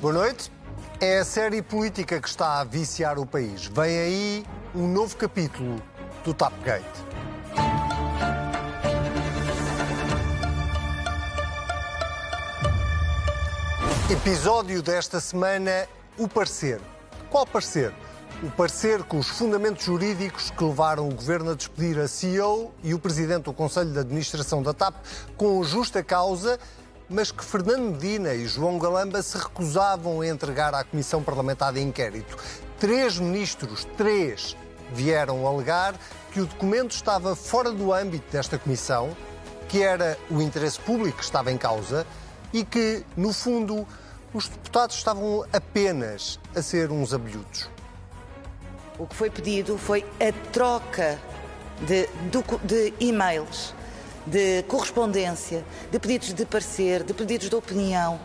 Boa noite. É a série política que está a viciar o país. Vem aí um novo capítulo do Tapgate. Episódio desta semana: o parecer. Qual parecer? O parecer com os fundamentos jurídicos que levaram o governo a despedir a CEO e o presidente do Conselho de Administração da TAP com justa causa, mas que Fernando Medina e João Galamba se recusavam a entregar à Comissão Parlamentar de Inquérito. Três ministros, três, vieram alegar que o documento estava fora do âmbito desta comissão, que era o interesse público que estava em causa e que, no fundo, os deputados estavam apenas a ser uns abelhudos. O que foi pedido foi a troca de, de e-mails, de correspondência, de pedidos de parecer, de pedidos de opinião,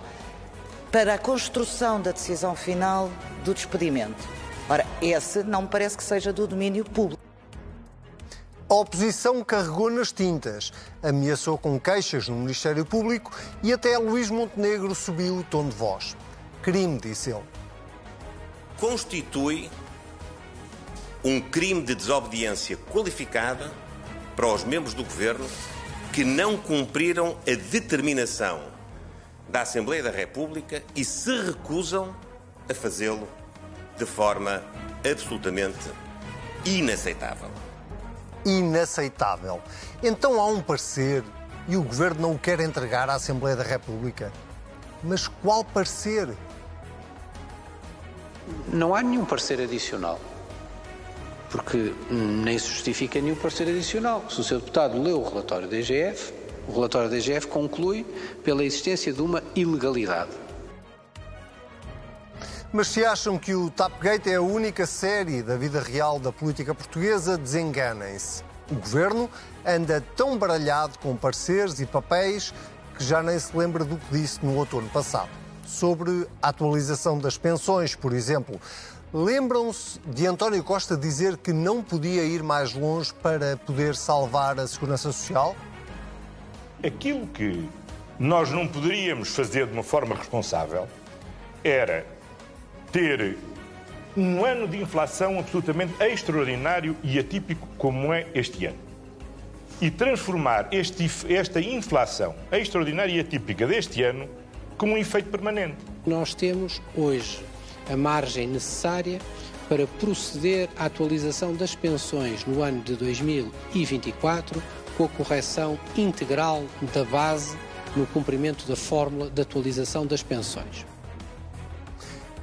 para a construção da decisão final do despedimento. Ora, esse não me parece que seja do domínio público. A oposição carregou nas tintas, ameaçou com queixas no Ministério Público e até Luís Montenegro subiu o tom de voz. Crime, disse ele. Constitui um crime de desobediência qualificada para os membros do governo que não cumpriram a determinação da Assembleia da República e se recusam a fazê-lo de forma absolutamente inaceitável. Inaceitável. Então há um parecer e o governo não o quer entregar à Assembleia da República. Mas qual parecer? Não há nenhum parecer adicional. Porque nem se justifica nenhum parecer adicional. Se o seu deputado leu o relatório da IGF, o relatório da IGF conclui pela existência de uma ilegalidade. Mas se acham que o Tapgate é a única série da vida real da política portuguesa, desenganem-se. O governo anda tão baralhado com pareceres e papéis que já nem se lembra do que disse no outono passado. Sobre a atualização das pensões, por exemplo. Lembram-se de António Costa dizer que não podia ir mais longe para poder salvar a segurança social? Aquilo que nós não poderíamos fazer de uma forma responsável era ter um ano de inflação absolutamente extraordinário e atípico como é este ano. E transformar este, esta inflação extraordinária e atípica deste ano como um efeito permanente. Nós temos hoje a margem necessária para proceder à atualização das pensões no ano de 2024 com a correção integral da base no cumprimento da fórmula de atualização das pensões.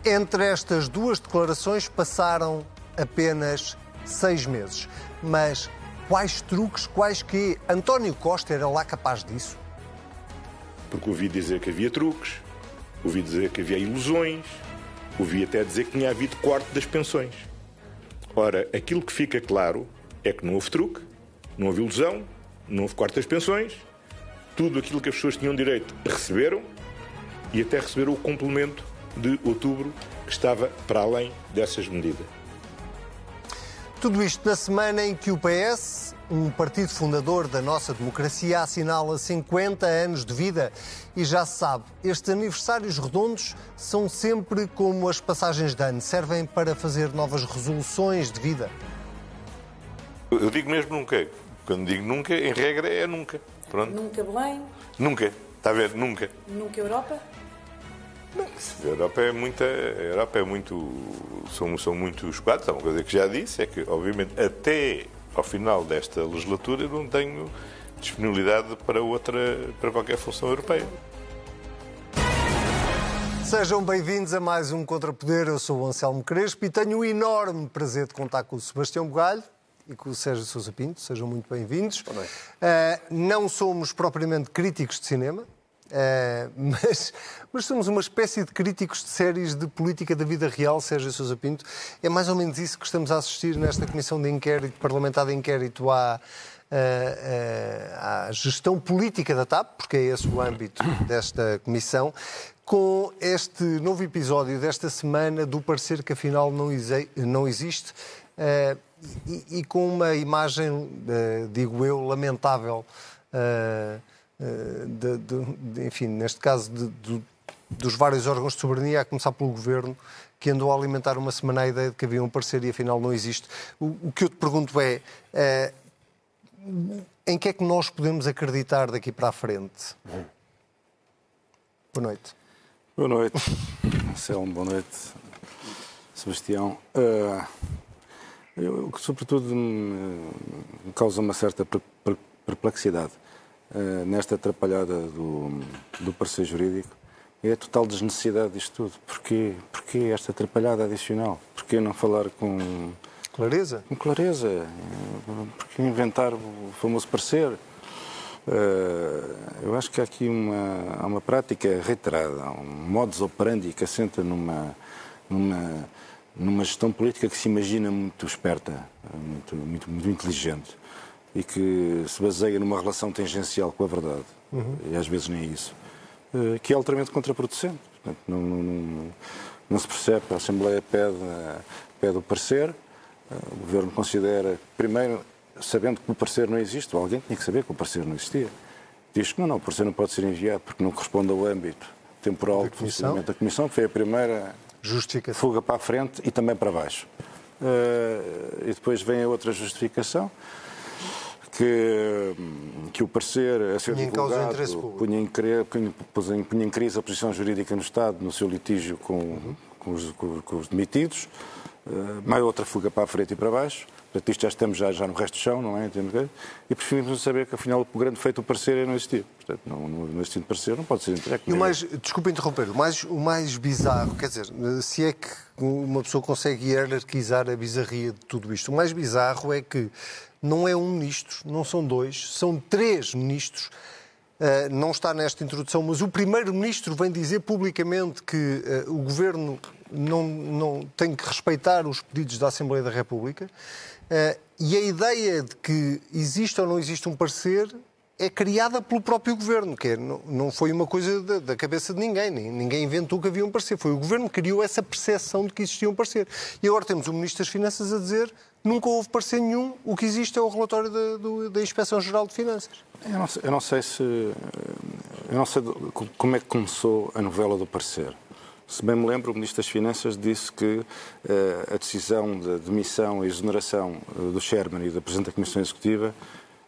Entre estas duas declarações passaram apenas seis meses. Mas quais truques, quais que António Costa era lá capaz disso? Porque ouvi dizer que havia truques, ouvi dizer que havia ilusões, ouvi até dizer que tinha havido corte das pensões. Ora, aquilo que fica claro é que não houve truque, não houve ilusão, não houve corte das pensões, tudo aquilo que as pessoas tinham direito receberam e até receberam o complemento de outubro, que estava para além dessas medidas. Tudo isto na semana em que o PS, um partido fundador da nossa democracia, assinala 50 anos de vida. E já se sabe, estes aniversários redondos são sempre como as passagens de ano, servem para fazer novas resoluções de vida. Eu digo mesmo nunca. Quando digo nunca, em regra é nunca. Pronto. Nunca Belém? Nunca. Está a ver? Nunca. Nunca Europa? Não, a Europa é muita, a Europa é muito, são, são muitos quadros. Uma coisa que já disse é que, obviamente, até ao final desta legislatura não tenho disponibilidade para outra, para qualquer função europeia. Sejam bem-vindos a mais um Contrapoder. Eu sou o Anselmo Crespo e tenho o enorme prazer de contar com o Sebastião Bugalho e com o Sérgio Sousa Pinto. Sejam muito bem-vindos. Uh, não somos propriamente críticos de cinema, Uh, mas, mas, somos uma espécie de críticos de séries de política da vida real, Sérgio Sousa Pinto. É mais ou menos isso que estamos a assistir nesta comissão de inquérito, parlamentar de inquérito à, à, à gestão política da TAP, porque é esse o âmbito desta comissão, com este novo episódio desta semana do parecer que afinal não, não existe. Uh, e, e, com uma imagem, uh, digo eu, lamentável uh, de, de, de, enfim, neste caso, dos vários órgãos de soberania, a começar pelo Governo, que andou a alimentar uma semana a ideia de que havia um parecer e afinal não existe. O, o que eu te pergunto é, é, em que é que nós podemos acreditar daqui para a frente? Boa noite. Boa noite, Selmo, boa noite, Sebastião. Uh, eu, sobretudo, me, causa uma certa perplexidade nesta atrapalhada do, do parecer jurídico é a total desnecessidade disto tudo. Porquê, porquê esta atrapalhada adicional? Porquê não falar com... Clareza? Com clareza. Porquê inventar o famoso parecer? Uh, eu acho que há aqui uma, há uma prática reiterada, um modus operandi que assenta numa, numa, numa gestão política que se imagina muito esperta, muito, muito, muito inteligente e que se baseia numa relação tangencial com a verdade. Uhum. E às vezes nem isso. Eh, que é altamente contraproducente. Portanto, não, não, não, se percebe, a Assembleia pede, pede o parecer, eh, o Governo considera, primeiro, sabendo que o parecer não existe, alguém tinha que saber que o parecer não existia, diz que não, não, o parecer não pode ser enviado porque não corresponde ao âmbito temporal de funcionamento da Comissão, que foi a primeira fuga para a frente e também para baixo. Uh, e depois vem a outra justificação, que, que o parecer a ser punha divulgado punha em, punha, punha em, crise a posição jurídica no Estado no seu litígio com, uhum. com, os, com, com os demitidos. Uh, mais outra fuga para a frente e para baixo. Portanto, isto já estamos já, já no resto do chão, não é? E preferimos saber que, afinal, o grande feito o parecer é não existir. Portanto, não, não existindo parecer, não pode ser entregue. E o mais, desculpa interromper, o mais, o mais bizarro, quer dizer, se é que uma pessoa consegue hierarquizar a bizarria de tudo isto, o mais bizarro é que não é um ministro, não são dois, são três ministros. Uh, não está nesta introdução, mas o primeiro-ministro vem dizer publicamente que uh, o governo não, não tem que respeitar os pedidos da Assembleia da República. Uh, e a ideia de que existe ou não existe um parecer é criada pelo próprio governo, que é, não, foi uma coisa da, cabeça de ninguém, ninguém inventou que havia um parecer, foi o governo que criou essa percepção de que existia um parecer. E agora temos o Ministro das Finanças a dizer nunca houve parecer nenhum, o que existe é o relatório da, da Inspeção-Geral de Finanças. Eu não, eu não sei se. Eu não sei como é que começou a novela do parecer. Se bem me lembro, o Ministro das Finanças disse que uh, a decisão de demissão e exoneração uh, do Sherman e da Presidente da Comissão Executiva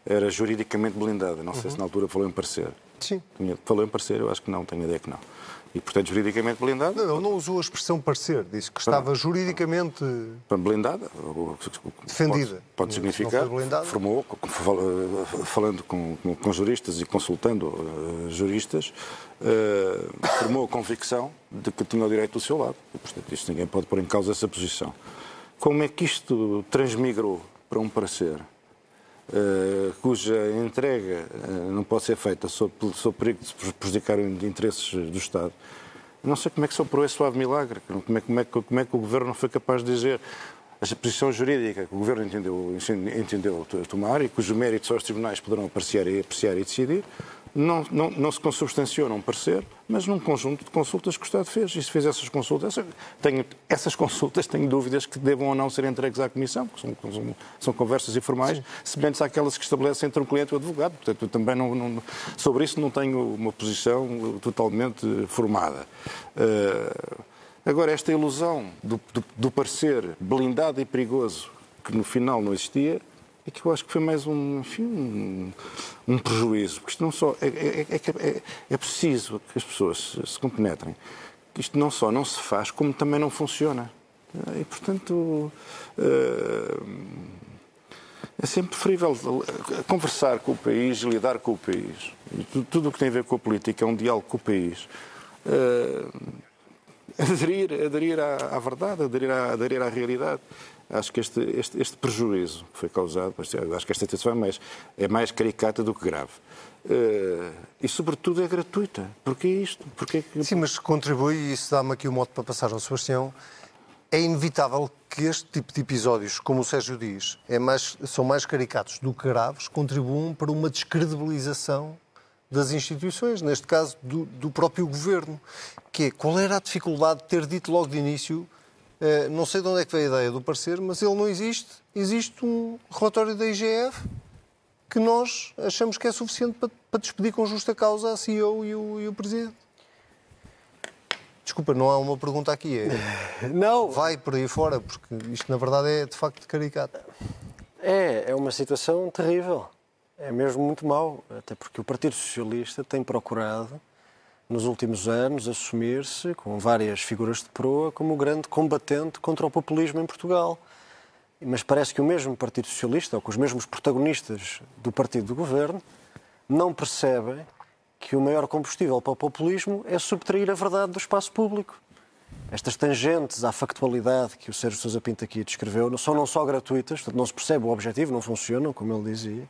era juridicamente blindada. Não sei uhum. se na altura falou em parecer. Sim. Falou em parecer, eu acho que não, tenho a ideia que não. E, portanto, juridicamente blindada. Não, não usou a expressão parecer, disse que estava ah, juridicamente. Blindada. Defendida. Pode, pode significar. Formou, falando com, com, juristas e consultando uh, juristas, uh, formou a convicção de que tinha o direito do seu lado. E, portanto, isto ninguém pode pôr em causa essa posição. Como é que isto transmigrou para um parecer? Uh, cuja entrega uh, não pode ser feita sob, sob perigo de prejudicar os interesses do Estado. Não sei como é que soprou esse suave milagre, como é, como, é, como é que o Governo não foi capaz de dizer a posição jurídica que o Governo entendeu, entendeu tomar e cujos méritos só os tribunais poderão apreciar e, apreciar e decidir, não, não, não se consubstanciou num parecer, mas num conjunto de consultas que o Estado fez. E se fez essas consultas, tenho, essas consultas tenho dúvidas que devam ou não ser entregues à Comissão, porque são, são, são conversas informais, Sim. semelhantes àquelas que estabelecem entre um cliente e o advogado. Portanto, eu também não, não, sobre isso não tenho uma posição totalmente formada. Uh, agora, esta ilusão do, do, do parecer blindado e perigoso, que no final não existia, é que eu acho que foi mais um, enfim, um, um prejuízo. Porque isto não só. É, é, é, é, é preciso que as pessoas se, compenetrem. Isto não só não se faz, como também não funciona. E, portanto, é sempre preferível conversar com o país, lidar com o país. Tudo o que tem a ver com a política é um diálogo com o país. Aderir, aderir à, à verdade, aderir à, aderir à realidade acho que este, este, este prejuízo que foi causado, acho que esta situação é mais, é mais caricata do que grave. Uh, e, sobretudo, é gratuita. Porquê isto? Porquê que... Sim, mas contribui, e isso dá-me aqui o um modo para passar ao Sebastião, é inevitável que este tipo de episódios, como o Sérgio diz, é mais, são mais caricatos do que graves, contribuam para uma descredibilização das instituições, neste caso do, do próprio governo. Que é, qual era a dificuldade de ter dito logo de início eh, não sei de onde é que veio a ideia do parecer, mas ele não existe. Existe um relatório da IGF que nós achamos que é suficiente para, para despedir com justa causa a CEO e o, e o Presidente. Desculpa, não há uma pergunta aqui. É... Não. Vai por aí fora, porque isto na verdade é de facto caricato. É, é uma situação terrível. É mesmo muito mau. Até porque o Partido Socialista tem procurado, nos últimos anos, assumir-se, com várias figuras de proa, como o grande combatente contra o populismo em Portugal. Mas parece que o mesmo Partido Socialista, ou que os mesmos protagonistas do partido do governo, não percebem que o maior combustível para o populismo é subtrair a verdade do espaço público. Estas tangentes à factualidade que o Sérgio Sousa Pinto aqui descreveu são não só gratuitas, não se percebe o objetivo, não funcionam, como ele dizia,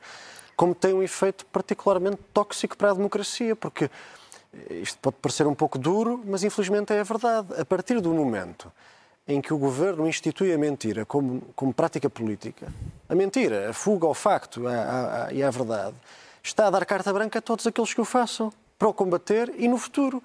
como têm um efeito particularmente tóxico para a democracia, porque isto pode parecer um pouco duro, mas infelizmente é a verdade. A partir do momento em que o governo institui a mentira como, como prática política, a mentira, a fuga ao facto e à verdade, está a dar carta branca a todos aqueles que o façam para o combater e no futuro.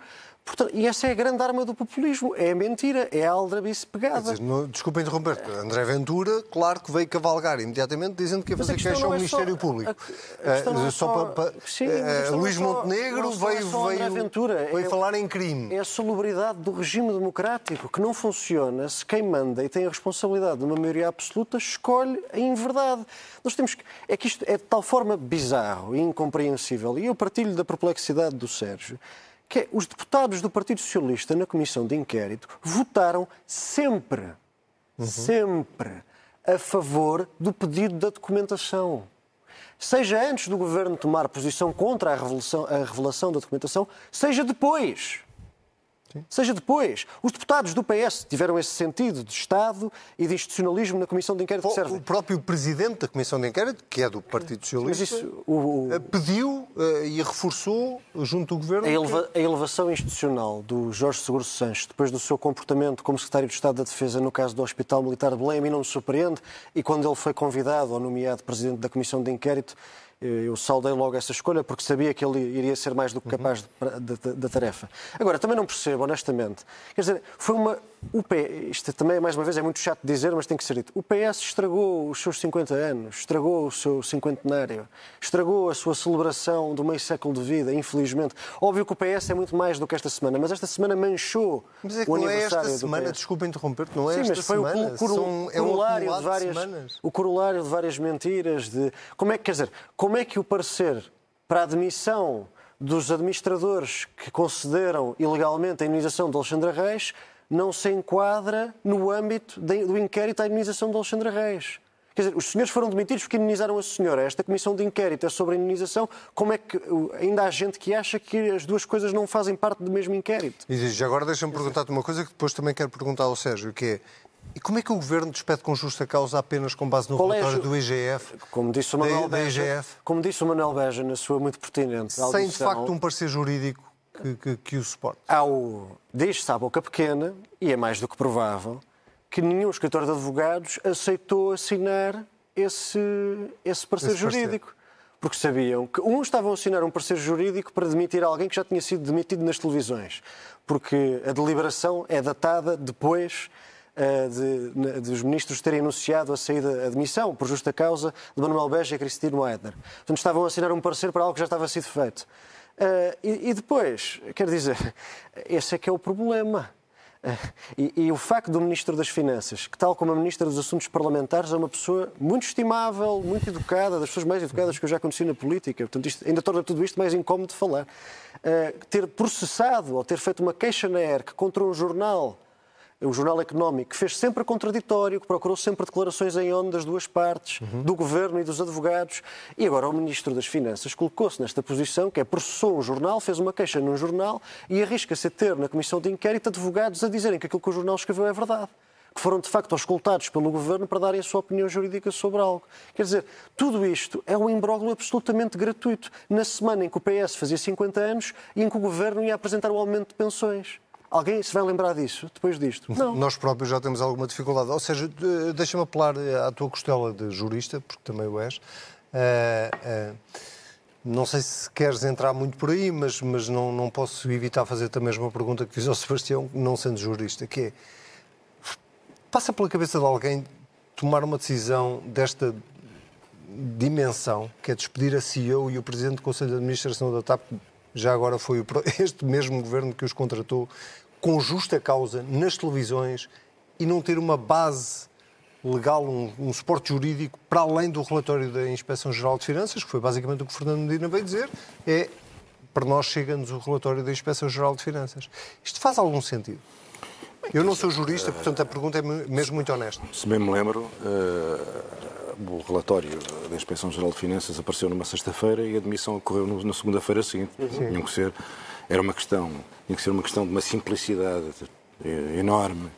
Portanto, e essa é a grande arma do populismo. É a mentira, é a aldrabice pegada. Dizer, não, desculpa interromper. André Ventura, claro que veio cavalgar imediatamente dizendo que ia fazer queixa ao é Ministério só, Público. A, a é uh, só, para, Sim, Luís é Montenegro veio, veio, Ventura. veio é, falar em crime. É a celebridade do regime democrático que não funciona se quem manda e tem a responsabilidade de uma maioria absoluta escolhe a inverdade. Nós temos que... É que isto é de tal forma bizarro e incompreensível. E eu partilho da perplexidade do Sérgio que é, os deputados do Partido Socialista na comissão de inquérito votaram sempre, uhum. sempre a favor do pedido da documentação. Seja antes do governo tomar posição contra a a revelação da documentação, seja depois. Sim. Seja depois. Os deputados do PS tiveram esse sentido de Estado e de institucionalismo na Comissão de Inquérito. O, o próprio Presidente da Comissão de Inquérito, que é do Partido Socialista, isso, o, o... Eh, pediu uh, e reforçou, junto do Governo... A, eleva, a, elevação institucional do Jorge Seguro Sanches, depois do seu comportamento como Secretário de Estado da Defesa no caso do Hospital Militar de Belém, a mim não me surpreende, e quando ele foi convidado ou nomeado Presidente da Comissão de Inquérito, eu saudei logo essa escolha porque sabia que ele iria ser mais do que capaz da tarefa. Agora, também não percebo, honestamente. Quer dizer, foi uma. O PS, isto também, mais uma vez, é muito chato de dizer, mas tem que ser dito. O PS estragou os seus 50 anos, estragou o seu cinquentenário, estragou a sua celebração do meio século de vida, infelizmente. Óbvio que o PS é muito mais do que esta semana, mas esta semana manchou mas é que o não é esta semana, desculpa interromper-te, não é Sim, esta mas foi semana. O, corolário é um de várias, de o corolário de várias mentiras, de. Como é que, quer dizer, como é que o parecer para a admissão dos administradores que concederam ilegalmente a indenização de Alexandra Reis não se enquadra no âmbito do inquérito à indenização de Alexandra Reis. Quer dizer, os senhores foram demitidos porque indenizaram a senhora. Esta comissão de inquérito é sobre a indenização. Como é que ainda há gente que acha que as duas coisas não fazem parte do mesmo inquérito? E já agora deixa-me perguntar-te uma coisa que depois também quero perguntar ao Sérgio, que é e como é que o Governo despede com justa causa apenas com base no Colégio, relatório do IGF? Como disse o Manuel, Beja, como disse o Manuel Beja na sua muito pertinente audição, Sem, de facto, um parecer jurídico que, que, que o suporte? Ao, diz-se à boca pequena, e é mais do que provável, que nenhum escritor de advogados aceitou assinar esse, esse parecer esse jurídico. Parecer. Porque sabiam que uns estavam a assinar um parecer jurídico para demitir alguém que já tinha sido demitido nas televisões. Porque a deliberação é datada depois eh, de, de, os ministros terem anunciado a saída, a demissão, por justa causa, de Manuel Beja e Cristina Weidner. Portanto, estavam a assinar um parecer para algo que já estava sido feito. Uh, e, e, depois, quer dizer, esse é que é o problema. Uh, e, e, o facto do Ministro das Finanças, que tal como a Ministra dos Assuntos Parlamentares, é uma pessoa muito estimável, muito educada, das pessoas mais educadas que eu já conheci na política, portanto, isto, ainda torna tudo isto mais incómodo de falar, uh, ter processado ou ter feito uma queixa na ERC contra um jornal o Jornal Económico, que fez sempre contraditório, que procurou sempre declarações em onda das duas partes, uhum. do governo e dos advogados, e agora o Ministro das Finanças colocou-se nesta posição, que é processou um jornal, fez uma queixa num jornal e arrisca-se a ter na Comissão de Inquérito advogados a dizerem que aquilo que o jornal escreveu é verdade que foram de facto auscultados pelo governo para darem a sua opinião jurídica sobre algo. Quer dizer, tudo isto é um imbróglio absolutamente gratuito, na semana em que o PS fazia 50 anos e em que o governo ia apresentar o aumento de pensões. Alguém se vai lembrar disso depois disto? Não. Nós próprios já temos alguma dificuldade. Ou seja, deixa-me apelar à tua costela de jurista, porque também o és. Uh, uh, não sei se queres entrar muito por aí, mas, mas não, não posso evitar fazer também a mesma pergunta que fiz ao Sebastião, não sendo jurista, que é, passa pela cabeça de alguém tomar uma decisão desta dimensão, que é despedir a CEO e o Presidente do Conselho de Administração da TAP, já agora foi este mesmo governo que os contratou com justa causa nas televisões e não ter uma base legal, um, um, suporte jurídico para além do relatório da Inspeção-Geral de Finanças, que foi basicamente o que Fernando Medina veio dizer, é para nós chega-nos o relatório da Inspeção-Geral de Finanças. Isto faz algum sentido? Eu não sou jurista, portanto a pergunta é mesmo muito honesta. Se bem me lembro, uh, o relatório da Inspeção-Geral de Finanças apareceu numa sexta-feira e a admissão ocorreu na segunda-feira seguinte. Uhum. que ser, era uma questão, tinha que ser uma questão de uma simplicidade enorme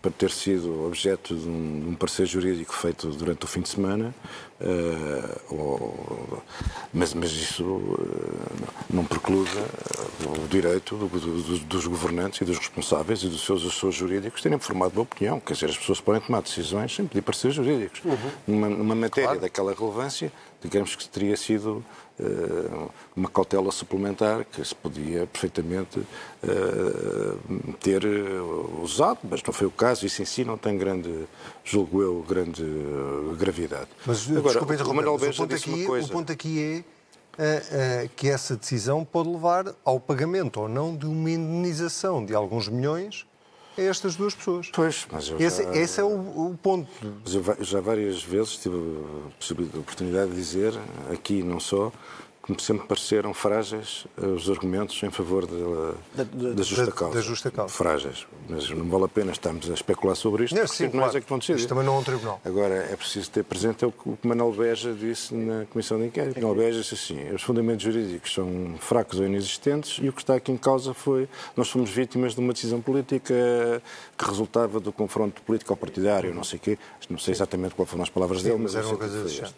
para ter sido objeto de um, de um parecer jurídico feito durante o fim de semana, uh, ou, mas, mas, isso uh, não precluda uh, o direito do, do, dos governantes e dos responsáveis e dos seus assessores jurídicos terem formado uma opinião. Quer dizer, as pessoas podem tomar decisões sem pedir pareceres jurídicos. Uhum. Numa, numa matéria claro. daquela relevância, digamos que teria sido uma cautela suplementar que se podia perfeitamente uh, ter usado, mas não foi o caso. Isso em si não tem grande, julgo eu, grande gravidade. Mas, Agora, o Manuel Beja disse aqui, uma coisa. O ponto aqui é que essa decisão pode levar ao pagamento ou não de uma indenização de alguns milhões a estas duas pessoas. Pois, mas eu esse, já, esse é o, o, ponto. Mas eu já várias vezes tive a oportunidade de dizer, aqui não só, que sempre pareceram frágeis eh, os argumentos em favor da, da, da, justa, causa. da justa causa. Frágeis. Mas não vale a pena estarmos a especular sobre isto, não, porque sim, nós claro. é que vão decidir. Isto também não é um tribunal. Agora, é preciso ter presente o que o Manuel Beja disse na Comissão de Inquérito. Manuel Beja disse assim, os fundamentos jurídicos são fracos ou inexistentes e o que está aqui em causa foi, nós fomos vítimas de uma decisão política que resultava do confronto político-partidário, não sei o quê, não sei exatamente quais foram as palavras sim, dele, mas, mas era uma coisa deste.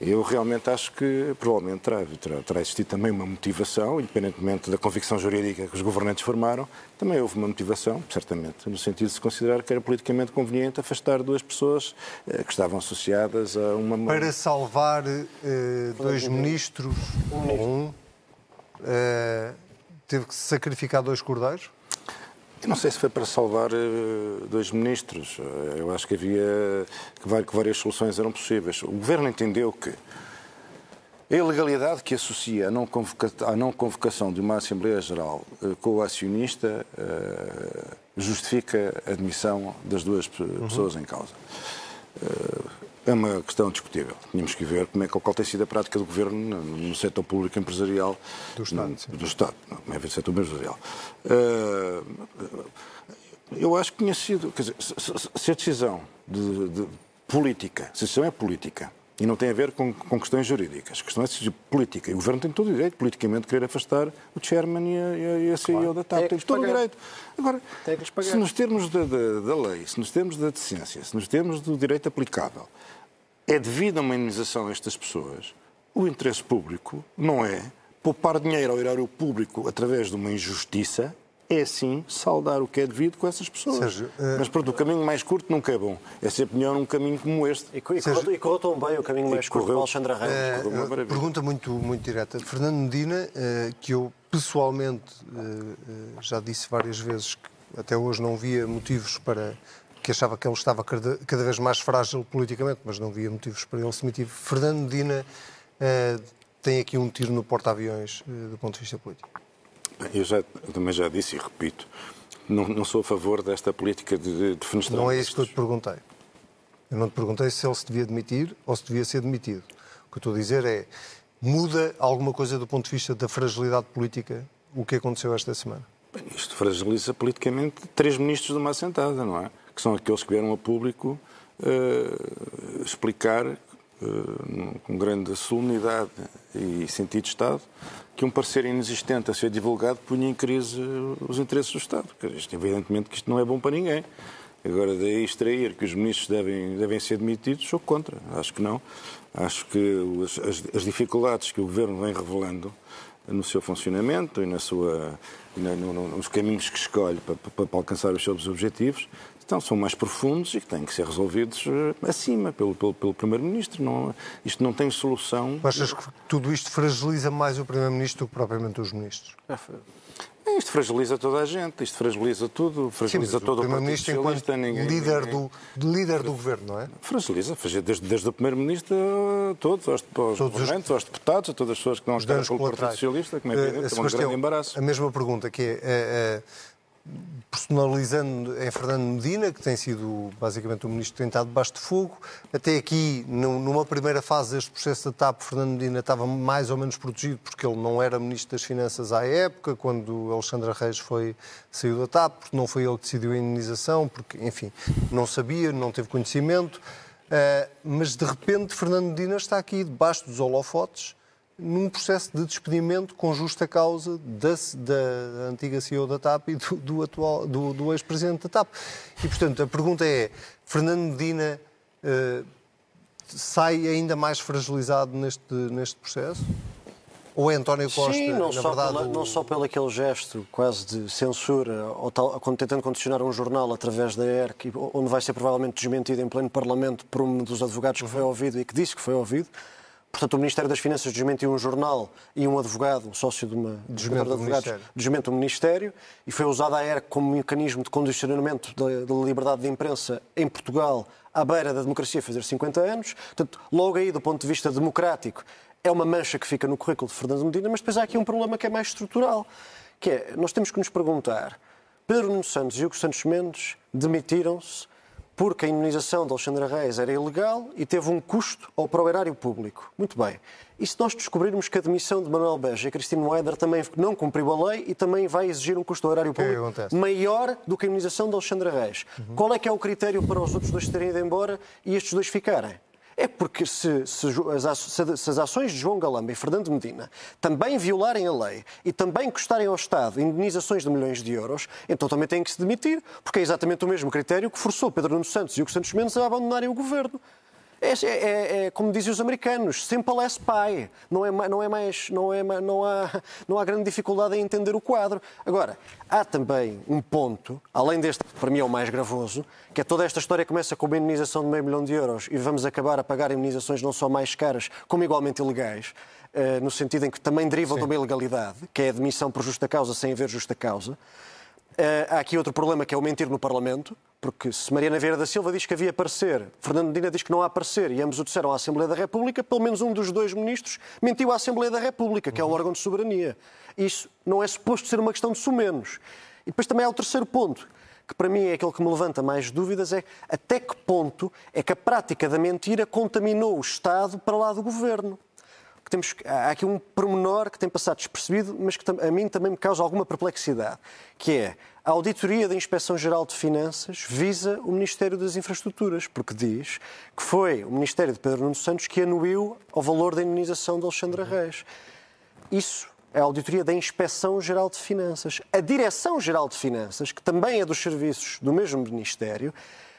Eu realmente acho que provavelmente terá, terá, terá, existido também uma motivação, independentemente da convicção jurídica que os governantes formaram, também houve uma motivação, certamente, no sentido de se considerar que era politicamente conveniente afastar duas pessoas eh, que estavam associadas a uma. Para salvar eh, dois ministros, um, um eh, teve que sacrificar dois cordeiros? Eu não sei se foi para salvar uh, dois ministros. Uh, eu acho que havia que, várias soluções eram possíveis. O governo entendeu que a ilegalidade que associa a não, não convocação de uma Assembleia Geral uh, com o acionista justifica a admissão das duas pessoas uhum. em causa. É uma questão discutível. Tínhamos que ver como é, qual tem sido a prática do Governo no, setor público empresarial. Do Estado. No, do Estado, não é no setor empresarial. Uh, eu acho que tinha sido. Quer dizer, se, a decisão de, de, política, se a decisão é política, e não tem a ver com, com questões jurídicas, a questão é de política. E o Governo tem todo o direito, politicamente, de querer afastar o Chairman e a, e a CEO claro. da TAP. Tem, tem todo o direito. Agora, se nos termos da, da, da lei, se nos termos da decência, se nos termos do direito aplicável, é devido a uma indenização a estas pessoas, o interesse público não é poupar dinheiro ao erário público através de uma injustiça, é sim saldar o que é devido com essas pessoas. Sérgio, uh... Mas pronto, o caminho mais curto nunca é bom. É sempre melhor um caminho como este. E, e, Sérgio... e correu tão bem o caminho mais curto com Alexandra Ramos. Uh, pergunta muito, muito direta. Fernando Medina, uh, que eu pessoalmente já disse várias vezes que até hoje não via motivos para que achava que ele estava cada, vez mais frágil politicamente, mas não via motivos para ele se demitir. Fernando Medina uh, tem aqui um tiro no porta-aviões uh, do ponto de vista político. Eu, já, eu também já disse e repito, não, não, sou a favor desta política de, de fenestrar. Não é isso que eu te perguntei. Eu não te perguntei se ele se devia demitir ou se devia ser demitido. O que eu estou a dizer é, muda alguma coisa do ponto de vista da fragilidade política o que aconteceu esta semana? Bem, isto fragiliza politicamente três ministros de uma assentada, não é? Que são aqueles que vieram a público uh, explicar uh, com grande solenidade e sentido de Estado que um parecer inexistente a ser divulgado punha em crise os interesses do Estado. Isto, evidentemente que isto não é bom para ninguém. Agora, daí extrair que os ministros devem, devem ser demitidos, sou contra. Acho que não. Acho que as, as dificuldades que o Governo vem revelando no seu funcionamento e na sua, no, no, nos caminhos que escolhe para, para, para, alcançar os seus objetivos então, são mais profundos e que têm que ser resolvidos eh, acima, pelo, pelo, pelo Primeiro-Ministro. Não, isto não tem solução. Achas que tudo isto fragiliza mais o Primeiro-Ministro do que propriamente os ministros? É, isto fragiliza toda a gente, isto fragiliza tudo, fragiliza Sim, todo o, Primeiro-Ministro enquanto ninguém, líder, ninguém... Do, líder do governo, não é? Fragiliza, desde, desde o Primeiro-Ministro a todos, aos, aos todos governantes, os... aos deputados, a todas as pessoas que não estão pelo Partido Socialista, como é evidente, uh, é um grande embaraço. A mesma pergunta que é, é, é personalizando em Fernando Medina, que tem sido basicamente o ministro que tem estado debaixo de fogo. Até aqui, numa primeira fase deste processo da TAP, Fernando Medina estava mais ou menos protegido porque ele não era ministro das Finanças à época, quando Alexandra Reis foi, saiu da TAP, porque não foi ele que decidiu a indenização, porque, enfim, não sabia, não teve conhecimento. Uh, mas de repente Fernando Medina está aqui debaixo dos holofotes num processo de despedimento com justa causa da, da antiga CEO da TAP e do, do, atual, do, do ex-presidente da TAP. E, portanto, a pergunta é, Fernando Medina uh, sai ainda mais fragilizado neste, neste processo? Ou é António Costa, Sim, não, só verdade... Pela, o... Não só pelo aquele gesto quase de censura, ou tal, tentando condicionar um jornal através da ERC, onde vai ser provavelmente desmentido em pleno Parlamento por um dos advogados que foi ouvido e que disse que foi ouvido, Portanto, o Ministério das Finanças desmentiu um jornal e um advogado, um sócio de uma desmente de advogados, desmente o Ministério e foi usada a ERC como mecanismo de condicionamento da, liberdade de imprensa em Portugal à beira da democracia fazer 50 anos. Portanto, logo aí, do ponto de vista democrático, é uma mancha que fica no currículo de Fernando Medina, mas depois há aqui um problema que é mais estrutural, que é, nós temos que nos perguntar, Pedro Nuno Santos e Hugo Santos Mendes demitiram-se porque a indenização de Alexandre Reis era ilegal e teve um custo ao para o erário público. Muito bem. E se nós descobrirmos que a demissão de Manuel Beja e Cristina Moeder também não cumpriu a lei e também vai exigir um custo ao erário público maior do que a indenização de Alexandre Reis, uhum. qual é que é o critério para os outros dois terem ido embora e estes dois ficarem? É porque se, se, as, se, as, ações de João Galamba e Fernando Medina também violarem a lei e também custarem ao Estado indenizações de milhões de euros, então também têm que se demitir, porque é exatamente o mesmo critério que forçou Pedro Nuno Santos e o Santos Mendes a abandonarem o governo. É, é, é, é, como dizem os americanos, simple as pie. Não, é, não, é mais, não, é, não, há, não há grande dificuldade em entender o quadro. Agora, há também um ponto, além deste, que para mim é o mais gravoso, que é toda esta história começa com uma indenização de meio milhão de euros e vamos acabar a pagar indenizações não só mais caras, como igualmente ilegais, uh, no sentido em que também derivam Sim. de uma ilegalidade, que é a demissão por justa causa sem haver justa causa. Uh, há aqui outro problema que é o mentir no Parlamento, porque se Mariana Vieira da Silva diz que havia parecer, Fernando Medina diz que não há parecer, e ambos o disseram à Assembleia da República, pelo menos um dos dois ministros mentiu à Assembleia da República, que é o órgão de soberania. Isso não é suposto ser uma questão de sumenos. E depois também há o terceiro ponto, que para mim é aquele que me levanta mais dúvidas, é até que ponto é que a prática da mentira contaminou o Estado para lá do governo que temos, há aqui um pormenor que tem passado despercebido, mas que a mim também me causa alguma perplexidade, que é a auditoria da Inspeção-Geral de Finanças visa o Ministério das Infraestruturas, porque diz que foi o Ministério de Pedro Nuno Santos que anuiu ao valor da indenização de Alexandra Reis. Isso é a auditoria da Inspeção-Geral de Finanças. A Direção-Geral de Finanças, que também é dos serviços do mesmo Ministério,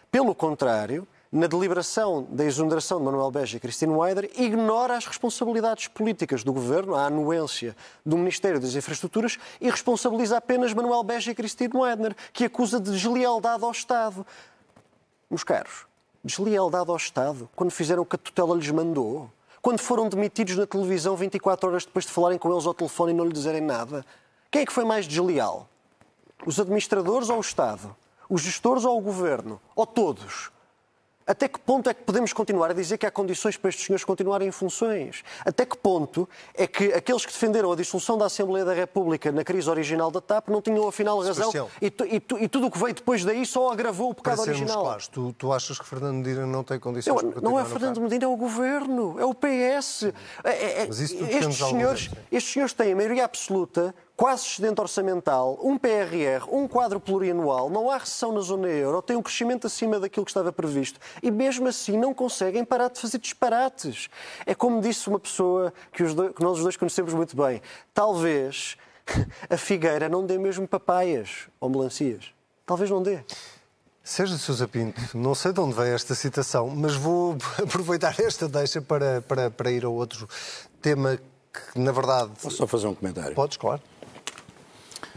pelo contrário, na deliberação da exoneração de Manuel Beja e Cristina Weider, ignora as responsabilidades políticas do Governo, a anuência do Ministério das Infraestruturas e responsabiliza apenas Manuel Beja e Cristina Weider, que acusa de deslealdade ao Estado. Meus caros, deslealdade ao Estado quando fizeram o que a tutela lhes mandou? Quando foram demitidos na televisão 24 horas depois de falarem com eles ao telefone e não lhe dizerem nada? Quem é que foi mais desleal? Os administradores ou o Estado? Os gestores ou o Governo? Ou todos? Até que ponto é que podemos continuar a dizer que há condições para estes senhores continuarem em funções? Até que ponto é que aqueles que defenderam a dissolução da Assembleia da República na crise original da TAP não tinham afinal razão e, e, e, tudo o que veio depois daí só agravou o pecado para original? Claros, tu, tu, achas que Fernando Medina não tem condições Eu, para Não é Fernando Medina, é o Governo, é o PS. É, é, isso estes, senhores, estes senhores têm a maioria absoluta quase excedente orçamental, um PRR, um quadro plurianual, não há recessão na zona euro, tem um crescimento acima daquilo que estava previsto e mesmo assim não conseguem parar de fazer disparates. É como disse uma pessoa que, dois, que nós os dois conhecemos muito bem, talvez a figueira não dê mesmo papaias ou melancias. Talvez não dê. Sérgio Sousa Pinto, não sei de onde veio esta citação, mas vou aproveitar esta deixa para, para, para ir a outro tema que, na verdade... Posso só fazer um comentário? Podes, claro.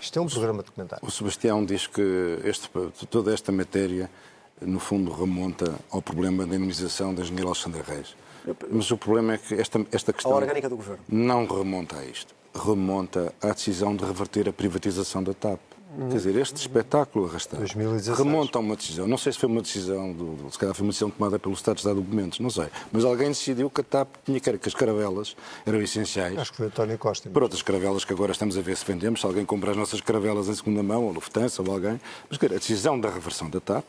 Isto é um programa documentário. O Sebastião diz que este, toda esta matéria, no fundo, remonta ao problema da indemnização da engenheira Alexandre Reis. Mas o problema é que esta, esta questão. A orgânica do governo. Não remonta a isto. Remonta à decisão de reverter a privatização da TAP. Quer dizer, este espetáculo arrastado 2016. remonta a uma decisão. Não sei se foi uma decisão, do, se calhar foi uma decisão tomada pelo Estado de Documentos, não sei. Mas alguém decidiu que a TAP tinha que, que as caravelas eram essenciais. Acho que foi António Costa. Por outras caravelas que agora estamos a ver se vendemos, se alguém compra as nossas caravelas em segunda mão, ou Lufthansa, ou alguém. Mas quer dizer, a decisão da reversão da TAP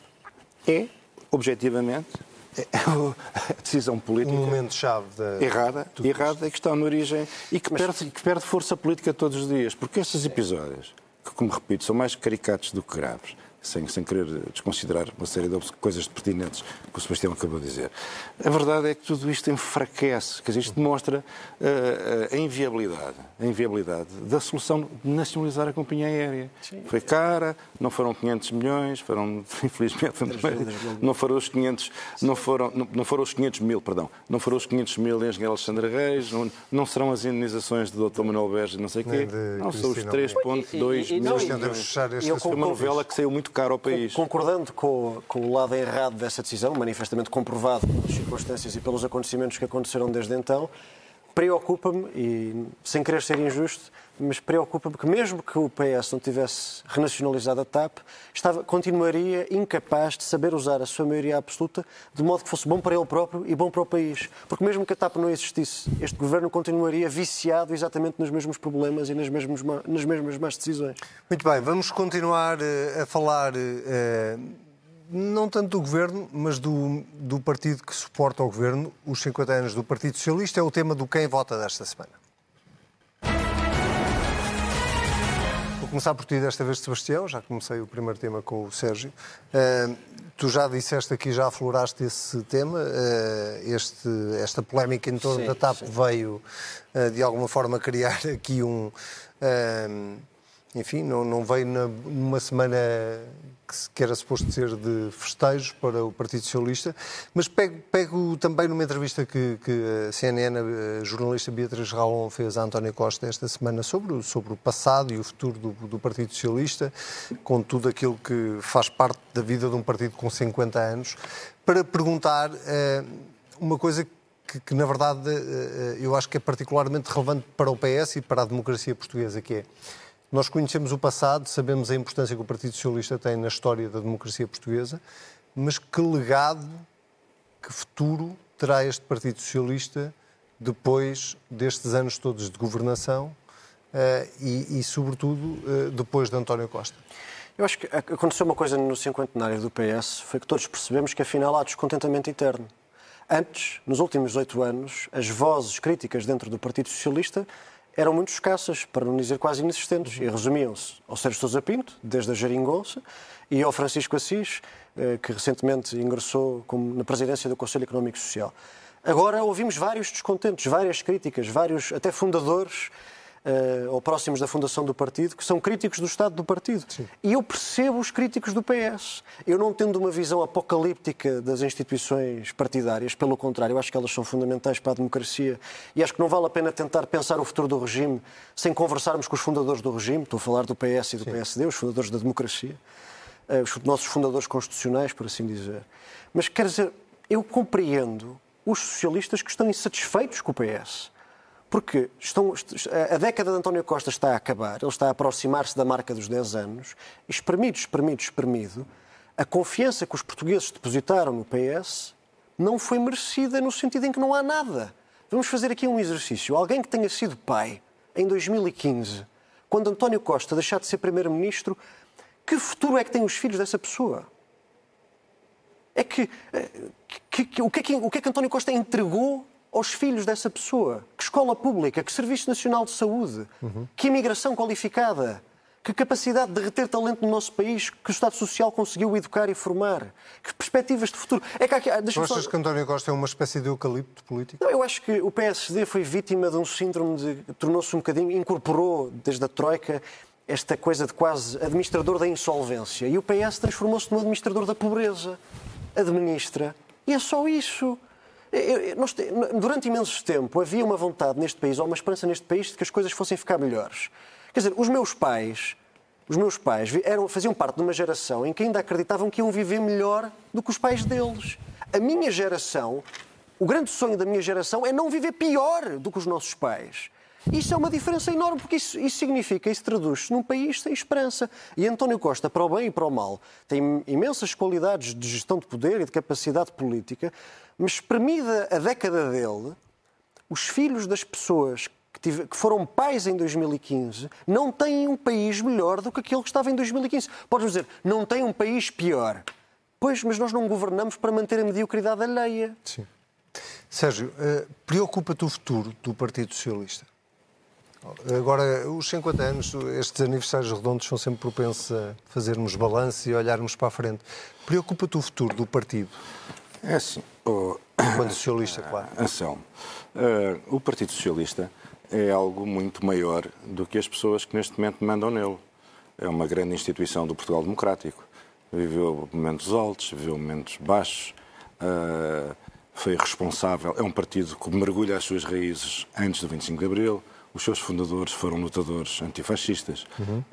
é, objetivamente, é a decisão política Um momento-chave da... errada, errada e que está na origem e que, perde, que perde força política todos os dias. Porque estes episódios, que, como repito, são mais caricatos do que graves, sem, sem querer desconsiderar uma série de coisas pertinentes que o Sebastião acabou de dizer. A verdade é que tudo isto enfraquece, quer dizer, isto demonstra uh, a inviabilidade, a inviabilidade da solução de nacionalizar a companhia aérea. Sim. Foi cara, não foram 500 milhões, foram, infelizmente, não foram os 500, não foram, não, não foram os 500 mil, perdão, não foram os 500 mil em Engenheiro Alexandre Reis, não, não serão as indenizações do Dr. Manuel Berge, não sei o quê, não, são os 3.2 milhões. Foi uma novela que saiu muito ao país. Concordando com, com o lado errado dessa decisão, manifestamente comprovado pelas circunstâncias e pelos acontecimentos que aconteceram desde então, preocupa-me, e sem querer ser injusto, mas preocupa-me que mesmo que o PS não tivesse renacionalizado a TAP, estava, continuaria incapaz de saber usar a sua maioria absoluta de modo que fosse bom para ele próprio e bom para o país. Porque mesmo que a TAP não existisse, este governo continuaria viciado exatamente nos mesmos problemas e nas mesmas, nas mesmas más decisões. Muito bem, vamos continuar eh, a falar eh, não tanto do governo, mas do, do partido que suporta o governo, os 50 anos do Partido Socialista, é o tema do quem vota desta semana. Começar por ti desta vez, Sebastião. Já comecei o primeiro tema com o Sérgio. Uh, tu já disseste aqui, já afloraste esse tema. Uh, este, esta polémica em torno sim, da TAP sim. veio, uh, de alguma forma, criar aqui um. Enfim, não, não veio na, numa semana que era suposto ser de festejos para o Partido Socialista, mas pego, pego também numa entrevista que, que a CNN, a jornalista Beatriz Ralon fez a António Costa esta semana sobre o, sobre o passado e o futuro do, do Partido Socialista, com tudo aquilo que faz parte da vida de um partido com 50 anos, para perguntar uh, uma coisa que, que, na verdade, uh, eu acho que é particularmente relevante para o PS e para a democracia portuguesa, que é nós conhecemos o passado, sabemos a importância que o Partido Socialista tem na história da democracia portuguesa, mas que legado, que futuro terá este Partido Socialista depois destes anos todos de governação uh, e, e, sobretudo, uh, depois de António Costa? Eu acho que aconteceu uma coisa no cinquentenário do PS, foi que todos percebemos que afinal há descontentamento interno. Antes, nos últimos oito anos, as vozes críticas dentro do Partido Socialista eram muito escassas, para não dizer quase inexistentes, e resumiam-se ao Sérgio Sousa Pinto, desde a Jeringonça, e ao Francisco Assis, eh, que recentemente ingressou na presidência do Conselho Económico e Social. Agora ouvimos vários descontentes, várias críticas, vários até fundadores uh, ou próximos da fundação do partido, que são críticos do Estado do partido. Sim. E eu percebo os críticos do PS. Eu não tendo uma visão apocalíptica das instituições partidárias, pelo contrário, eu acho que elas são fundamentais para a democracia e acho que não vale a pena tentar pensar o futuro do regime sem conversarmos com os fundadores do regime, estou a falar do PS e do Sim. PSD, os fundadores da democracia, uh, os nossos fundadores constitucionais, por assim dizer. Mas quer dizer, eu compreendo os socialistas que estão insatisfeitos com o PS. Porque estão, a década de António Costa está a acabar, ele está a aproximar-se da marca dos 10 anos, espremido, espremido, espremido, a confiança que os portugueses depositaram no PS não foi merecida no sentido em que não há nada. Vamos fazer aqui um exercício. Alguém que tenha sido pai em 2015, quando António Costa deixar de ser primeiro-ministro, que futuro é que têm os filhos dessa pessoa? É que, eh, que, que, o, que é que o que é que António Costa entregou aos filhos dessa pessoa? Que escola pública? Que Serviço Nacional de Saúde? Uhum. Que imigração qualificada? Que capacidade de reter talento no nosso país que o Estado Social conseguiu educar e formar? Que perspectivas de futuro? É que aqui, deixa achas só... que António Costa é uma espécie de eucalipto político? Não, eu acho que o PSD foi vítima de um síndrome de. tornou-se um bocadinho. incorporou desde a Troika esta coisa de quase administrador da insolvência. E o PS transformou-se num administrador da pobreza. Administra. E é só isso. Nós, durante imenso tempo havia uma vontade neste país, ou uma esperança neste país, de que as coisas fossem ficar melhores. Quer dizer, os meus pais, os meus pais eram, faziam parte de uma geração em que ainda acreditavam que iam viver melhor do que os pais deles. A minha geração, o grande sonho da minha geração é não viver pior do que os nossos pais. Isso é uma diferença enorme, porque isso, isso significa, isso traduz-se num país sem esperança. E António Costa, para o bem e para o mal, tem imensas qualidades de gestão de poder e de capacidade política, mas espremida a década dele, os filhos das pessoas que, foram pais em 2015 não têm um país melhor do que aquele que estava em 2015. Podes dizer, não tem um país pior. Pois, mas nós não governamos para manter a mediocridade alheia. Sim. Sérgio, uh, preocupa-te o futuro do Partido Socialista? Agora, os 50 anos, estes aniversários redondos são sempre propensos a fazermos balanço e olharmos para a frente. Preocupa-te o futuro do partido? É assim. Oh, Quando socialista, claro. Anselmo, uh, o Partido Socialista é algo muito maior do que as pessoas que neste momento mandam nele. É uma grande instituição do Portugal Democrático. Viveu momentos altos, viveu momentos baixos. Uh, foi responsável. É um partido que mergulha as suas raízes antes do 25 de Abril os seus fundadores foram lutadores antifascistas. Uhum.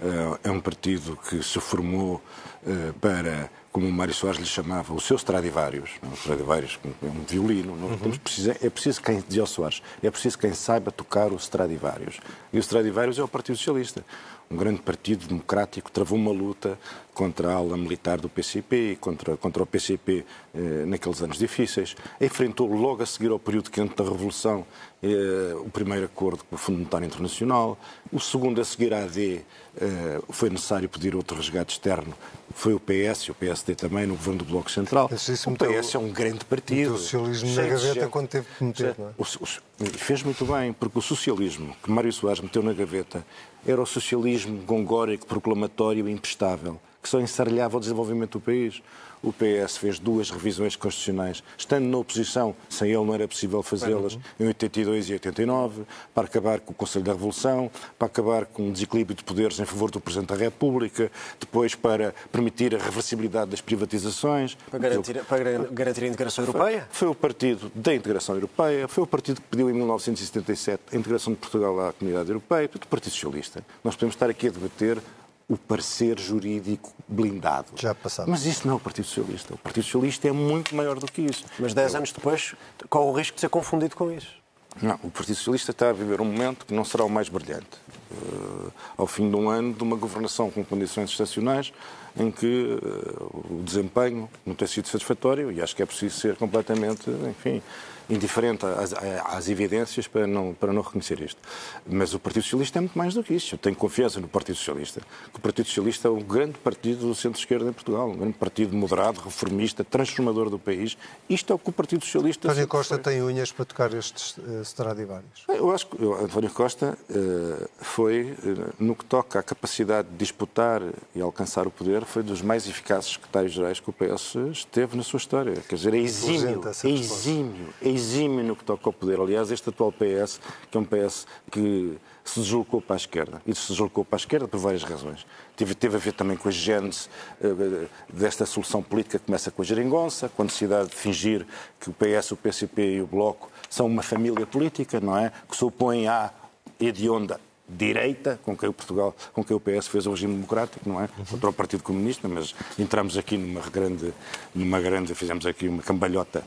É um partido que se formou eh, para, como o Mário Soares lhe chamava, os seus Stradivarius. Os Stradivarius é um violino. Uhum. Precisa, é preciso quem, dizia o Soares, é preciso quem saiba tocar os Stradivarius. E os Stradivarius é o Partido Socialista um grande partido democrático, travou uma luta contra a ala militar do PCP e contra, contra o PCP eh, naqueles anos difíceis. Enfrentou logo a seguir ao período quente da Revolução eh, o primeiro acordo com o Fundo Monetário Internacional. O segundo, a seguir à AD, eh, foi necessário pedir outro resgate externo. Foi o PS e o PSD também no governo do Bloco Central. O PS é um grande partido. O socialismo na gaveta quando teve que meter, não é? O, o, fez muito bem, porque o socialismo que Mário Soares meteu na gaveta era o socialismo gongórico, proclamatório e imprestável, que só ensarlhava o desenvolvimento do país. O PS fez duas revisões constitucionais, estando na oposição, sem ele não era possível fazê-las, em 82 e 89, para acabar com o Conselho da Revolução, para acabar com o desequilíbrio de poderes em favor do Presidente da República, depois para permitir a reversibilidade das privatizações. Para garantir, para garantir a integração europeia? Foi, foi o partido da integração europeia, foi o partido que pediu em 1977 a integração de Portugal à Comunidade Europeia, tudo o Partido Socialista. Nós podemos estar aqui a debater o parecer jurídico blindado. Já passado. Mas isso não é o Partido Socialista. O Partido Socialista é muito maior do que isso. Mas dez anos depois, qual o risco de ser confundido com isso? Não, o Partido Socialista está a viver um momento que não será o mais brilhante. Uh, ao fim de um ano de uma governação com condições excepcionais, em que uh, o desempenho não tem sido satisfatório e acho que é preciso ser completamente, enfim, indiferente às, às, evidências para não, para não reconhecer isto. Mas o Partido Socialista é muito mais do que isso. Eu tenho confiança no Partido Socialista. O Partido Socialista é um grande partido do centro-esquerda em Portugal, um grande partido moderado, reformista, transformador do país. Isto é o que o Partido Socialista... António Costa tem unhas para tocar estes uh, Stradivarius? Eu acho que António Costa uh, foi, uh, no que toca à capacidade de disputar e alcançar o poder, foi dos mais eficazes secretários-gerais que o PS esteve na sua história. Quer dizer, é exímio, é exímio, é exímio no que toca ao poder. Aliás, este atual PS, que é um PS que se deslocou para a esquerda. E se deslocou para a esquerda por várias razões. Teve, teve a ver também com a gênese uh, desta solução política que começa com a geringonça, com a necessidade de fingir que o PS, o PCP e o Bloco são uma família política, não é? Que se opõem à hedionda direita, com quem o Portugal, com quem o PS fez o regime democrático, não é? Contra o Partido Comunista, mas entramos aqui numa grande, numa grande, fizemos aqui uma cambalhota,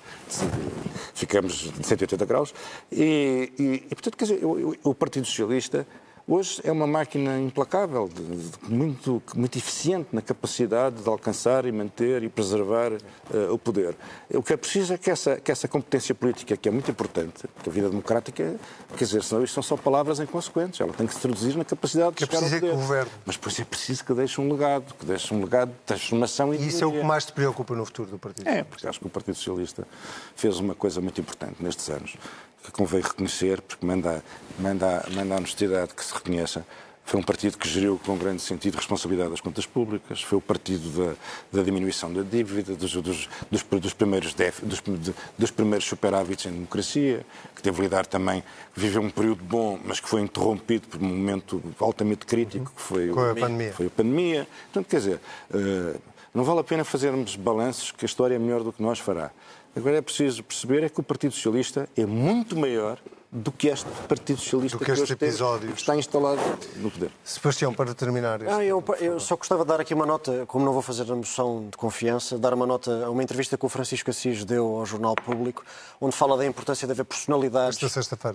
ficamos de 180 graus, e, e, e portanto, quer dizer, o, o Partido Socialista Hoje é uma máquina implacável, de, de, muito, muito eficiente na capacidade de alcançar e manter e preservar uh, o poder. O que é preciso é que essa, que essa competência política, que é muito importante, porque a vida democrática, quer dizer, senão isto são só palavras inconsequentes, ela tem que se traduzir na capacidade de é chegar ao poder. Governo. Mas depois é preciso que deixe um legado, que deixe um legado de transformação e isso é o que mais te preocupa no futuro do Partido Socialista? É, porque acho que o Partido Socialista fez uma coisa muito importante nestes anos que convém reconhecer, porque manda, manda, manda a honestidade que se reconheça. Foi um partido que geriu com grande sentido de responsabilidade as contas públicas, foi o partido da, da diminuição da dívida, dos, dos, dos, dos primeiros def, dos, dos, primeiros superávites em democracia, que teve lidar também, viveu um período bom, mas que foi interrompido por um momento altamente crítico, que foi, com a pandemia. Foi a pandemia. Portanto, quer dizer, uh, não vale a pena fazermos balanços que a história é melhor do que nós fará. Agora é preciso perceber é que o Partido Socialista é muito maior do que este Partido Socialista do que, este episódio está instalado no poder. Sebastião, para terminar. Ah, eu, eu, só gostava de dar aqui uma nota, como não vou fazer a moção de confiança, dar uma nota a uma entrevista que o Francisco Assis deu ao Jornal Público, onde fala da importância de haver personalidades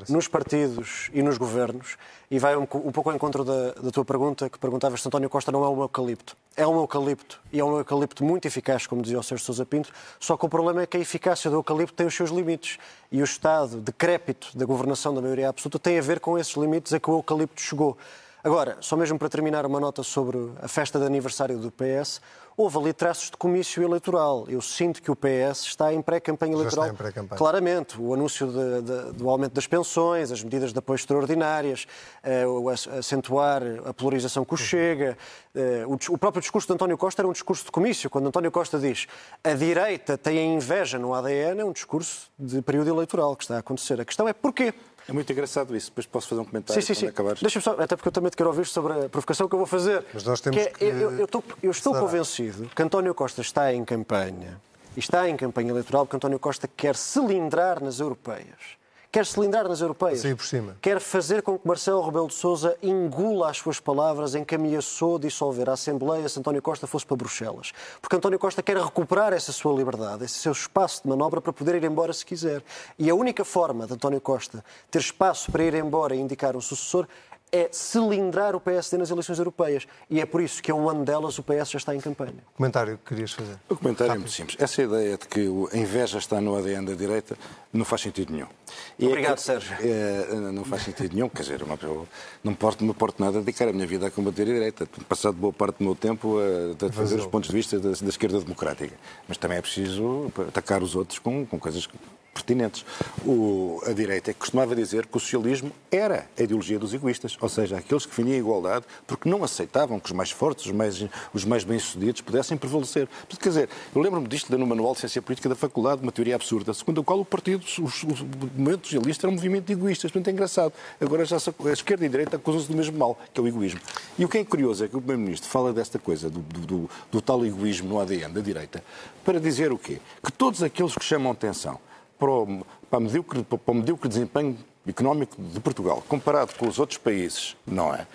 nos partidos e nos governos, e vai um, um pouco ao encontro da, da tua pergunta, que perguntavas se António Costa não é um eucalipto. É um eucalipto, e é um eucalipto muito eficaz, como dizia o Sérgio Sousa Pinto, só que o problema é que a eficácia do eucalipto tem os seus limites, e o estado decrépito da governação da maioria absoluta tem a ver com esses limites a que o eucalipto chegou. Agora, só mesmo para terminar uma nota sobre a festa de aniversário do PS, houve ali traços de comício eleitoral. Eu sinto que o PS está em pré-campanha eleitoral. Pré Claramente. O anúncio de, de, do aumento das pensões, as medidas de apoio extraordinárias, uh, acentuar a polarização que o chega. Uh, o, o, próprio discurso de António Costa era um discurso de comício. Quando António Costa diz a direita tem a inveja no ADN, é um discurso de período eleitoral que está a acontecer. A questão é porquê? É muito engraçado isso. Depois posso fazer um comentário sim, sim, sim. Deixa-me só, até porque eu também te quero ouvir sobre a provocação que eu vou fazer. Mas nós temos que... É, que... Eu, eu, estou, eu estou convencido que António Costa está em campanha, e está em campanha eleitoral porque António Costa quer cilindrar nas europeias quer cilindrar nas europeias. Sim, por cima. Quer fazer com que Marcelo Rebelo de Sousa engula as suas palavras em que ameaçou dissolver a Assembleia se António Costa fosse para Bruxelas. Porque António Costa quer recuperar essa sua liberdade, esse seu espaço de manobra para poder ir embora se quiser. E a única forma de António Costa ter espaço para ir embora e indicar um sucessor é cilindrar o PSD nas eleições europeias. E é por isso que a um ano delas o PS já está em campanha. O comentário que querias fazer? O comentário Rápido. é muito simples. Essa ideia de que a inveja está no ADN da direita não faz sentido nenhum. E é Obrigado, é, Sérgio. É, não faz sentido nenhum. Quer dizer, uma, eu não porto, me porto nada a dedicar a minha vida a combater a direita. Tenho passado boa parte do meu tempo a, a fazer os pontos de vista da, da, esquerda democrática. Mas também é preciso atacar os outros com, com coisas pertinentes. O, a direita costumava dizer que o socialismo era a ideologia dos egoístas, ou seja, aqueles que defendiam a igualdade porque não aceitavam que os mais fortes, os mais, os mais bem-sucedidos pudessem prevalecer. Quer dizer, eu lembro-me disto no Manual de Ciência Política da Faculdade, uma teoria absurda, segundo a qual o Partido, o, o movimento socialista era um movimento de egoístas. Portanto, é engraçado. Agora já a esquerda e a direita acusam-se do mesmo mal, que é o egoísmo. E o que é curioso é que o Primeiro-Ministro fala desta coisa, do, do, do, tal egoísmo no ADN da direita, para dizer o quê? Que todos aqueles que chamam atenção para o, para, medíocre, para o medíocre desempenho económico de Portugal, comparado com os outros países, não é?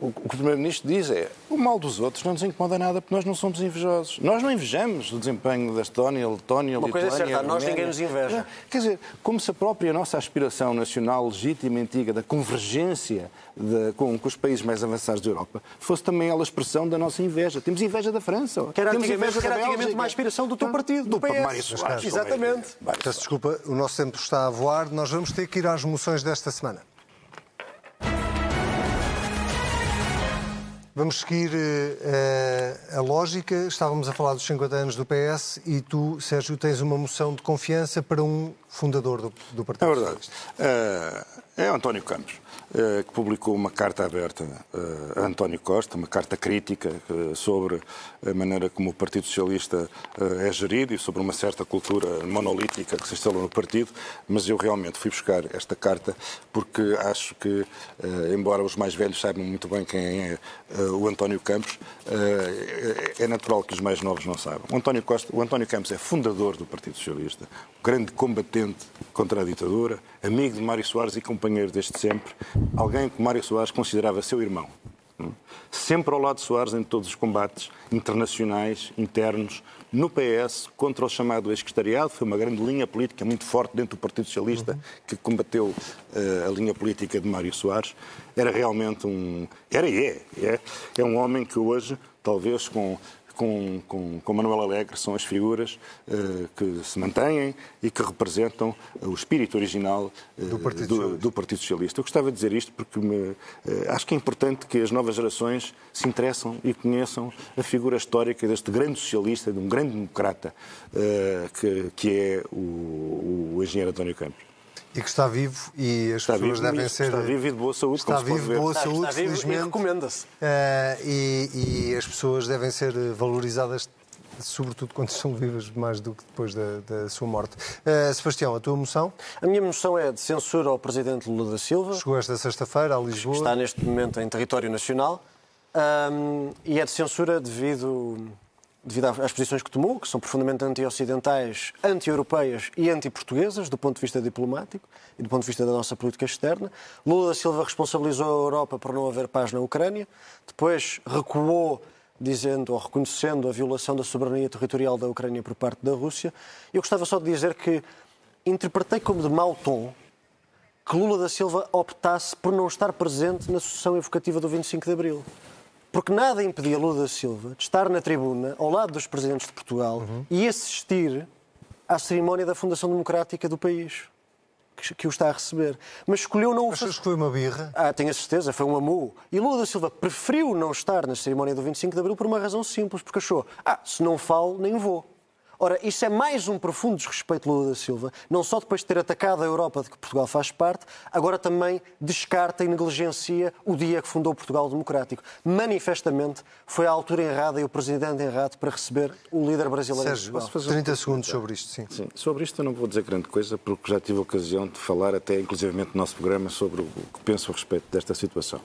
O que o Primeiro-Ministro diz é o mal dos outros não nos incomoda nada porque nós não somos invejosos. Nós não invejamos o desempenho da Estónia, Letónia, Uma Lituânia... Uma coisa é certa, nós ninguém nos inveja. Quer dizer, como se a própria nossa aspiração nacional legítima e antiga da convergência de, com, com, os países mais avançados da Europa fosse também ela a expressão da nossa inveja. Temos inveja da França. Que era Temos antigamente, que era antigamente uma aspiração do teu partido, do, do PS. Mário Soares, Exatamente. Peço desculpa, o nosso tempo está a voar. Nós vamos ter que ir às moções desta semana. Vamos seguir uh, a lógica. Estávamos a falar dos 50 anos do PS e tu, Sérgio, tens uma moção de confiança para um fundador do, do Partido É verdade. Uh, é António Campos. Eh, que publicou uma carta aberta eh, a António Costa, uma carta crítica eh, sobre a maneira como o Partido Socialista é gerido e sobre uma certa cultura monolítica que se instalou no partido, mas eu realmente fui buscar esta carta porque acho que, embora os mais velhos saibam muito bem quem é o António Campos, é natural que os mais novos não saibam. O António, Costa, o António Campos é fundador do Partido Socialista, grande combatente contra a ditadura, amigo de Mário Soares e companheiro desde sempre, alguém que Mário Soares considerava seu irmão. Sempre ao lado de Soares em todos os combates internacionais, internos, no PS, contra o chamado ex-secretariado, foi uma grande linha política muito forte dentro do Partido Socialista uhum. que combateu uh, a linha política de Mário Soares. Era realmente um. Era e é, é. É um homem que hoje, talvez com com, com, com Manuel Alegre são as figuras uh, que se mantêm e que representam o espírito original uh, do, Partido do, do, Partido Socialista. Eu gostava de dizer isto porque me, uh, acho que é importante que as novas gerações se interessam e conheçam a figura histórica deste grande socialista, de um grande democrata, que, que é o, o engenheiro António Campos e que está vivo e as está pessoas vivo, devem ser. Está vivo e de boa saúde, Está vivo boa está, saúde, está vivo felizmente. E recomenda-se. Uh, e, e, as pessoas devem ser valorizadas, sobretudo quando estão vivas, mais do que depois da, da sua morte. Uh, Sebastião, a tua moção? A minha moção é de censura ao presidente Lula da Silva. Chegou esta sexta-feira a Lisboa. Está neste momento em território nacional. Um, e é de censura devido devido às posições que tomou, que são profundamente anti-ocidentais, anti-europeias e anti-portuguesas, do ponto de vista diplomático e do ponto de vista da nossa política externa. Lula da Silva responsabilizou a Europa por não haver paz na Ucrânia, depois recuou dizendo ou reconhecendo a violação da soberania territorial da Ucrânia por parte da Rússia. Eu gostava só de dizer que interpretei como de mau tom que Lula da Silva optasse por não estar presente na sessão evocativa do 25 de Abril. Porque nada impedia Lula da Silva de estar na tribuna, ao lado dos presidentes de Portugal, uhum. e assistir à cerimónia da Fundação Democrática do país, que, que o está a receber. Mas escolheu não o fazer. que foi uma birra? Ah, tenho a certeza, foi um amu. E Lula da Silva preferiu não estar na cerimónia do 25 de Abril por uma razão simples, porque achou, ah, se não falo, nem vou. Ora, isso é mais um profundo desrespeito de Lula da Silva, não só depois de ter atacado a Europa de que Portugal faz parte, agora também descarta e negligencia o dia que fundou Portugal Democrático. Manifestamente foi a altura errada e o presidente errado para receber o líder brasileiro. Sérgio, posso fazer 30 segundos sobre isto, sim. sim. Sobre isto eu não vou dizer grande coisa, porque já tive a ocasião de falar até inclusivamente no nosso programa sobre o que penso a respeito desta situação.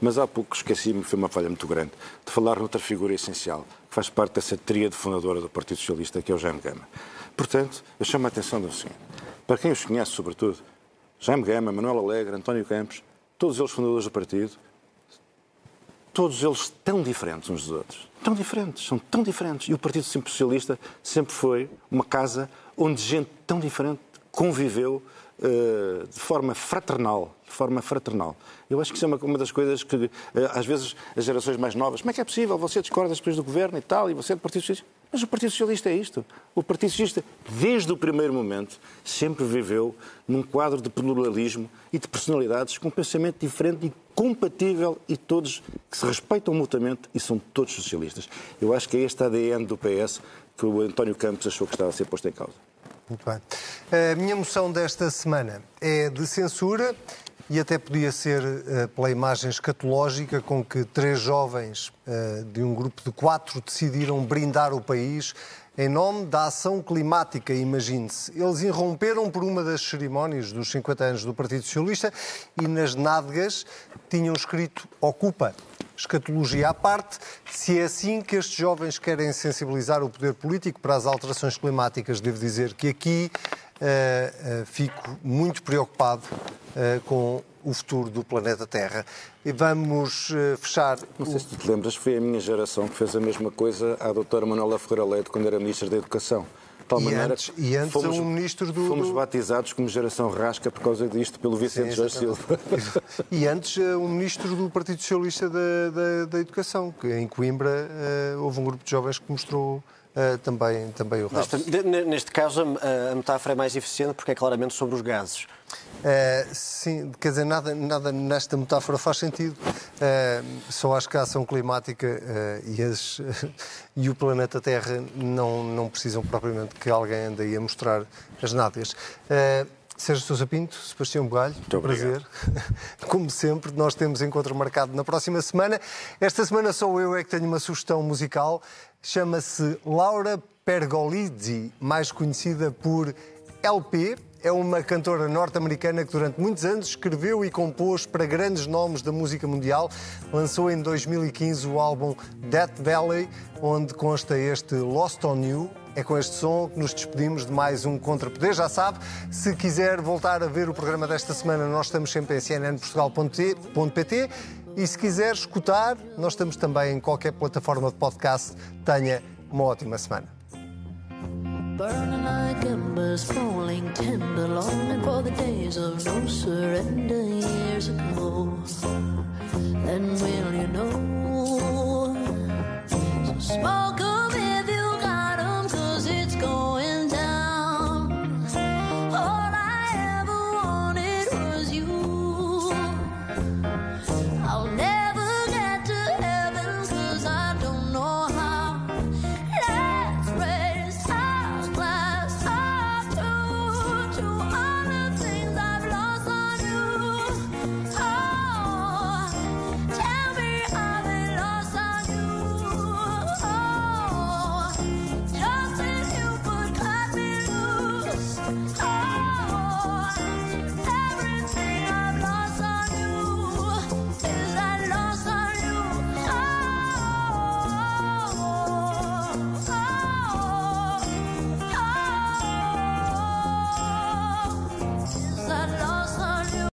Mas há pouco esqueci-me, foi uma falha muito grande, de falar noutra figura essencial, faz parte dessa tríade fundadora do Partido Socialista, que é o Jaime Gama. Portanto, eu chamo a atenção do seguinte. Para quem os conhece, sobretudo, Jaime Gama, Manuel Alegre, António Campos, todos eles fundadores do partido, todos eles tão diferentes uns dos outros. Tão diferentes, são tão diferentes. E o Partido Socialista sempre foi uma casa onde gente tão diferente conviveu de forma fraternal, de forma fraternal. Eu acho que isso é uma, uma das coisas que, eh, às vezes, as gerações mais novas, como é que é possível? Você discorda depois do governo e tal, e você é do Partido Socialista. Mas o Partido Socialista é isto. O Partido Socialista, desde o primeiro momento, sempre viveu num quadro de pluralismo e de personalidades com um pensamento diferente e compatível e todos que se respeitam mutuamente e são todos socialistas. Eu acho que é este ADN do PS que o António Campos achou que estava a ser posto em causa. Muito bem. A minha moção desta semana é de censura e até podia ser uh, pela imagem escatológica com que três jovens uh, de um grupo de quatro decidiram brindar o país em nome da ação climática, imagine-se. Eles irromperam por uma das cerimónias dos 50 anos do Partido Socialista e nas nádegas tinham escrito Ocupa. Escatologia à parte, se é assim que estes jovens querem sensibilizar o poder político para as alterações climáticas, devo dizer que aqui uh, uh, fico muito preocupado uh, com o futuro do planeta Terra. E vamos fechar. Não sei se tu te lembras, foi a minha geração que fez a mesma coisa à doutora Manuela Ferreira Leite quando era Ministra da Educação. De tal e maneira, antes, e antes fomos, um ministro do. Fomos batizados como geração rasca por causa disto pelo Vicente Jorge Silva. E antes um ministro do Partido Socialista da, da, da Educação, que em Coimbra uh, houve um grupo de jovens que mostrou Uh, também, também o rabo. Neste, neste caso, a, a, metáfora é mais eficiente porque é claramente sobre os gases. Uh, sim, quer dizer, nada, nada nesta metáfora faz sentido. Uh, só acho que a ação climática e, as, e, o planeta Terra não, não precisam propriamente que alguém ande aí a mostrar as nádegas. Sérgio Sousa Pinto, Sebastião Bugalho, Muito prazer. Como sempre, nós temos encontro marcado na próxima semana. Esta semana sou eu é que tenho uma sugestão musical. Chama-se Laura Pergolizzi, mais conhecida por LP. É uma cantora norte-americana que durante muitos anos escreveu e compôs para grandes nomes da música mundial. Lançou em 2015 o álbum Death Valley, onde consta este Lost on You, é com este som que nos despedimos de mais um Contrapoder. Já sabe, se quiser voltar a ver o programa desta semana, nós estamos sempre em cnnportugal.pt e se quiser escutar, nós estamos também em qualquer plataforma de podcast. Tenha uma ótima semana. Burning like embers, falling tender, longing for the days of no surrender years ago. Then will you know? So smoke.